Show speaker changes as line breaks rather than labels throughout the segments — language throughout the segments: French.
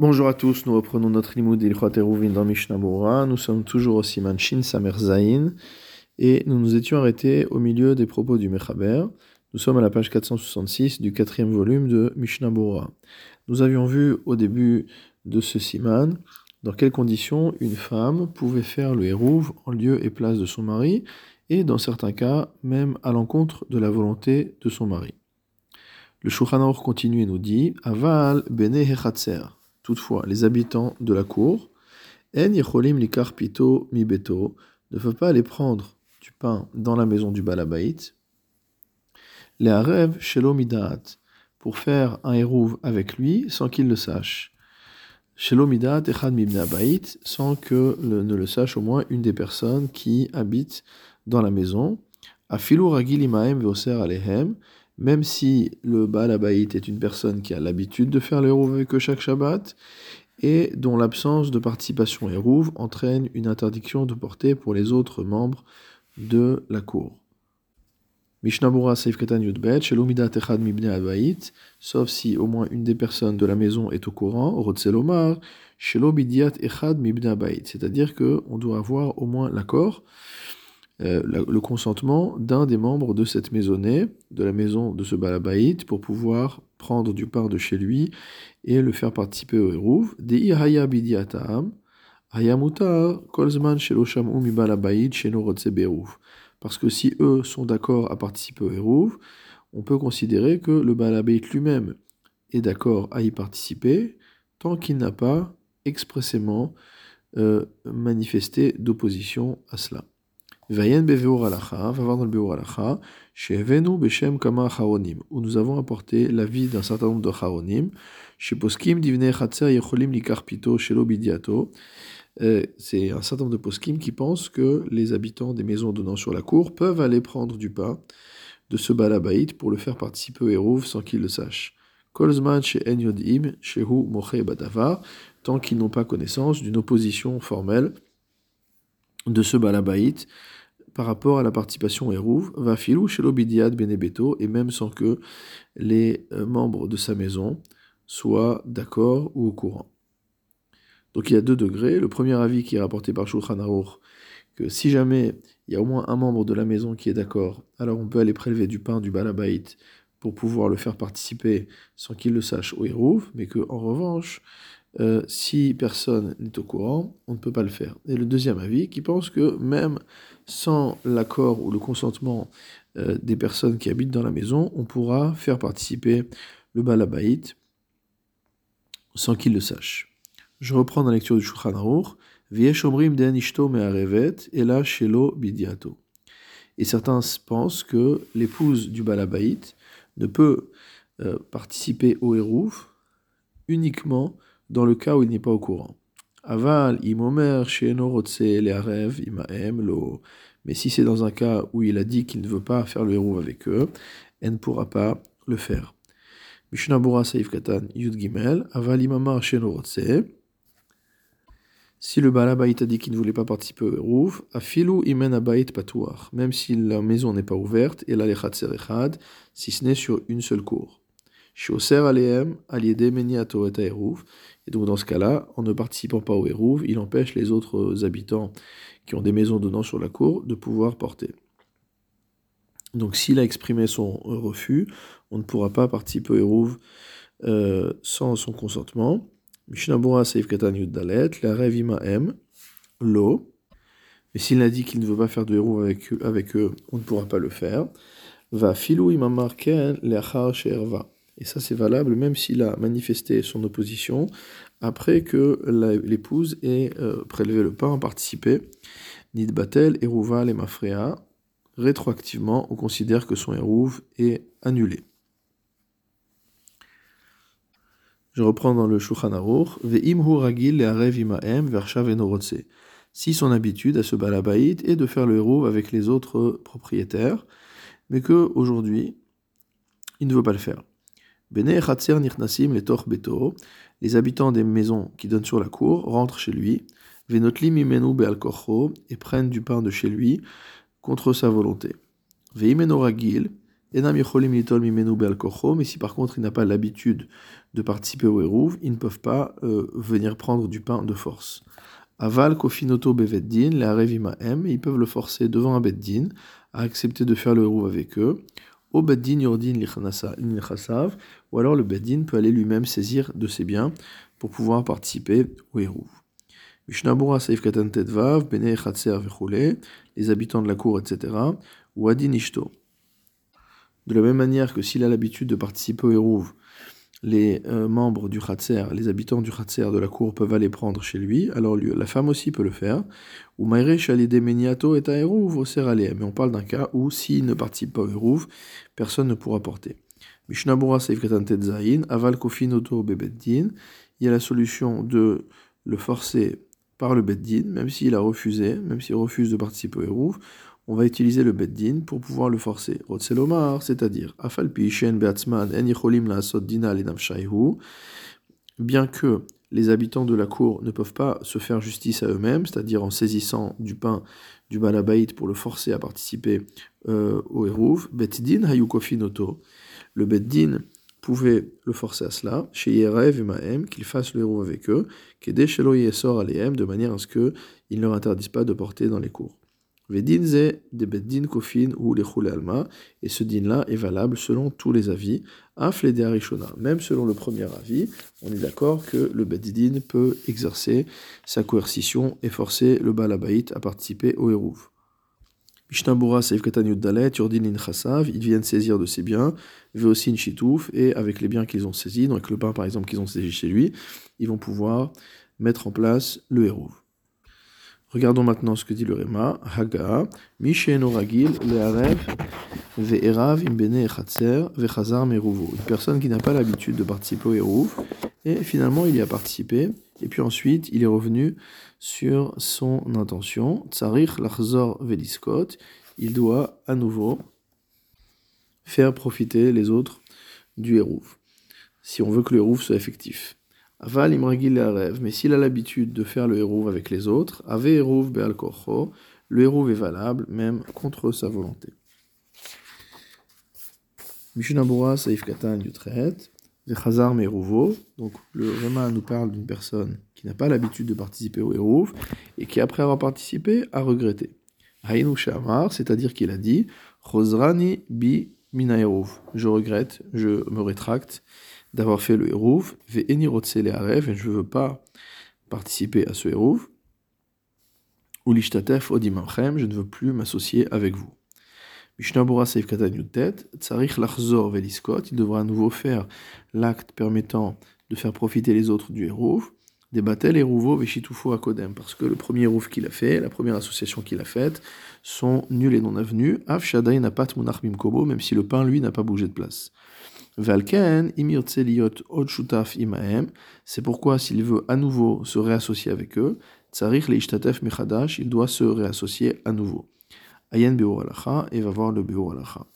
Bonjour à tous, nous reprenons notre limoud d'Ilchot Eruvin dans Mishnah. Nous sommes toujours au Siman Shin Samer Zain et nous nous étions arrêtés au milieu des propos du Mechaber. Nous sommes à la page 466 du quatrième volume de Mishnah. Nous avions vu au début de ce Siman dans quelles conditions une femme pouvait faire le Hérouv en lieu et place de son mari et dans certains cas même à l'encontre de la volonté de son mari. Le Shulchan continue et nous dit Aval bene hechatzer Toutefois, les habitants de la cour, En yecholim likar mi beto, ne peuvent pas aller prendre du pain dans la maison du balabait. Les arev shelo midaat, pour faire un hérouv avec lui sans qu'il le sache. Shelo midaat echad mibne sans que ne le sache au moins une des personnes qui habitent dans la maison. Afilu alehem, même si le Baal est une personne qui a l'habitude de faire avec eux chaque Shabbat, et dont l'absence de participation Hérouv entraîne une interdiction de porter pour les autres membres de la cour. Mishnabura Seif Katan Yudbet, Shelomidat Echad Mibne Abayit, sauf si au moins une des personnes de la maison est au courant, Rotzelomar, Shelomidiat Echad Mibne Abayit, c'est-à-dire qu'on doit avoir au moins l'accord euh, le consentement d'un des membres de cette maisonnée, de la maison de ce balabaït, pour pouvoir prendre du pain de chez lui et le faire participer au Hérouv. Parce que si eux sont d'accord à participer au Hérouv, on peut considérer que le balabaït lui-même est d'accord à y participer tant qu'il n'a pas expressément euh, manifesté d'opposition à cela. Vayen Beveur Alacha, va voir dans le Beveur Alacha, chez Beshem Kama Charonim, où nous avons apporté l'avis d'un certain nombre de Charonim, chez Poskim Divne Chatzer Yecholim Likarpito Shelo Bidiato, euh, c'est un certain nombre de poskim qui pensent que les habitants des maisons donnant sur la cour peuvent aller prendre du pain de ce balabaït pour le faire participer au Hérouv sans qu'ils le sachent. Kolzman chez En Yodim, Shehu Moche Badavar, tant qu'ils n'ont pas connaissance d'une opposition formelle de ce balabaït par rapport à la participation Hérouv, va filou chez l'Obidiad Benebeto, et même sans que les euh, membres de sa maison soient d'accord ou au courant. Donc il y a deux degrés. Le premier avis qui est rapporté par Shulchan que si jamais il y a au moins un membre de la maison qui est d'accord, alors on peut aller prélever du pain du balabait pour pouvoir le faire participer sans qu'il le sache au Hérouv, mais que en revanche, euh, si personne n'est au courant, on ne peut pas le faire. Et le deuxième avis qui pense que même sans l'accord ou le consentement euh, des personnes qui habitent dans la maison, on pourra faire participer le balabaït sans qu'ils le sachent. Je reprends la lecture du Shulchan Aruch, et shelo bidiato. Et certains pensent que l'épouse du balabaït ne peut euh, participer au hérouf uniquement dans le cas où il n'est pas au courant. Aval, imomer, le'arev, imaem, lo. Mais si c'est dans un cas où il a dit qu'il ne veut pas faire le héros avec eux, elle ne pourra pas le faire. Mishnabura Saif Katan Yud Gimel, Aval imamar Si le Balabait a dit qu'il ne voulait pas participer au héros, afilu imen abayit patouar, même si la maison n'est pas ouverte, et la lechat serechad, si ce n'est sur une seule cour. Et et donc dans ce cas-là, en ne participant pas au Hérouv, il empêche les autres habitants qui ont des maisons donnant sur la cour de pouvoir porter. Donc s'il a exprimé son refus, on ne pourra pas participer au Hérouv euh, sans son consentement. Mishnabura Katan la Revima M. Mais s'il a dit qu'il ne veut pas faire de avec, avec eux, on ne pourra pas le faire. Va filou imamar ken leachar sherva. Et ça, c'est valable même s'il a manifesté son opposition après que l'épouse ait euh, prélevé le pain, participé. Nidbatel, Erouval et Mafrea. Rétroactivement, on considère que son Erouv est annulé. Je reprends dans le Shulchan Aruch. ragil Si son habitude à ce balabaït est de faire le Erouv avec les autres propriétaires, mais que aujourd'hui il ne veut pas le faire. Les habitants des maisons qui donnent sur la cour rentrent chez lui, et prennent du pain de chez lui contre sa volonté. Mais si par contre il n'a pas l'habitude de participer au Hérouv, ils ne peuvent pas euh, venir prendre du pain de force. Aval kofinoto beveddin, les m, ils peuvent le forcer devant un beddin à accepter de faire le Hérouv avec eux. Au beddin yordin lichasav, ou alors le beddin peut aller lui-même saisir de ses biens pour pouvoir participer au Hérouv. Les habitants de la cour, etc. Ou adin ishto. De la même manière que s'il a l'habitude de participer au Hérouv, les euh, membres du Khatser, les habitants du Khatser de la cour peuvent aller prendre chez lui, alors la femme aussi peut le faire. Ou Meniato est Hérouv au Mais on parle d'un cas où s'il ne participe pas au Hérouv, personne ne pourra porter. Mishnabura Saif Zain, Aval Bebeddin. Il y a la solution de le forcer par le Beddin, même s'il a refusé, même s'il refuse de participer au Hérouv, on va utiliser le beddin pour pouvoir le forcer. Rotselomar, c'est-à-dire, bien que les habitants de la cour ne peuvent pas se faire justice à eux-mêmes, c'est-à-dire en saisissant du pain du balabaït pour le forcer à participer euh, au Hérouv, Beddin hayukofinoto. Le Beddin pouvait le forcer à cela, chez Yerev et Mahem, qu'il fasse le Hérouv avec eux, qu'aider Shelo Yesor Alehem, de manière à ce qu'ils ne leur interdisent pas de porter dans les cours. Vedinze de beddin kofin ou les alma, et ce din-là est valable selon tous les avis, aflede arishona. Même selon le premier avis, on est d'accord que le beddin peut exercer sa coercition et forcer le balabaït à participer au hérouv. Mishnabura Seif Dalet, Yordin Chassav, ils viennent saisir de ses biens, Veosin Shitouf, et avec les biens qu'ils ont saisis, donc le pain par exemple qu'ils ont saisi chez lui, ils vont pouvoir mettre en place le hérouv. Regardons maintenant ce que dit le Réma. Haga, Misheno Ragil, Learev, Ve'erav, Imbene Echatzer, Ve'chazar Meruvo. Une personne qui n'a pas l'habitude de participer au Hérouf, et finalement il y a participé, et puis ensuite il est revenu sur son intention. Tsarich Lachzor Veliskot, il doit à nouveau faire profiter les autres du Hérouf, si on veut que le Hérouf soit effectif. Aval imragil rêve, mais s'il a l'habitude de faire le hérouv avec les autres, ave be'al le hérouv est valable même contre sa volonté. Saif katan vechazar donc le Réma nous parle d'une personne qui n'a pas l'habitude de participer au hérouv et qui après avoir participé a regretté. Hainu shamar, c'est-à-dire qu'il a dit, chosrani bi mina je regrette, je me rétracte d'avoir fait le Hérouv, et je ne veux pas participer à ce Hérouv, ou l'ishtatef odimamchem, je ne veux plus m'associer avec vous. Il devra à nouveau faire l'acte permettant de faire profiter les autres du Hérouv, des Hérouvo Veshitufo Akodem, parce que le premier Hérouv qu'il a fait, la première association qu'il a faite, sont nuls et non avenus, n'a pas Kobo, même si le pain, lui, n'a pas bougé de place. C'est pourquoi s'il veut à nouveau se réassocier avec eux, il doit se réassocier à nouveau. Ayen alacha, et va voir le beur alacha.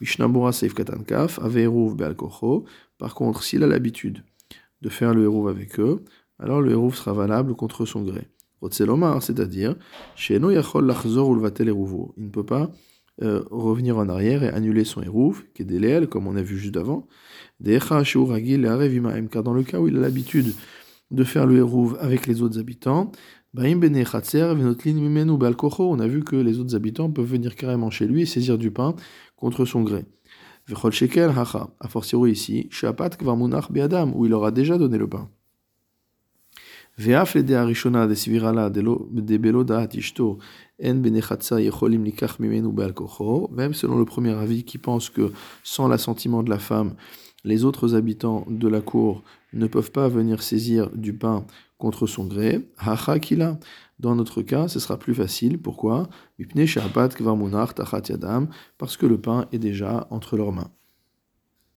Mishnabura seif katankaf, aveeruv be'alkocho, par contre, s'il a l'habitude de faire le hérouv avec eux, alors le hérouv sera valable contre son gré. Rotzelomar, c'est-à-dire, sheno yachol lachzor ulvatel il ne peut pas euh, revenir en arrière et annuler son hérouf, qui est déléal, comme on a vu juste avant. Car dans le cas où il a l'habitude de faire le hérouf avec les autres habitants, on a vu que les autres habitants peuvent venir carrément chez lui et saisir du pain contre son gré. A fortiori ici, où il aura déjà donné le pain. Même selon le premier avis qui pense que sans l'assentiment de la femme, les autres habitants de la cour ne peuvent pas venir saisir du pain contre son gré, dans notre cas, ce sera plus facile. Pourquoi? Parce que le pain est déjà entre leurs mains.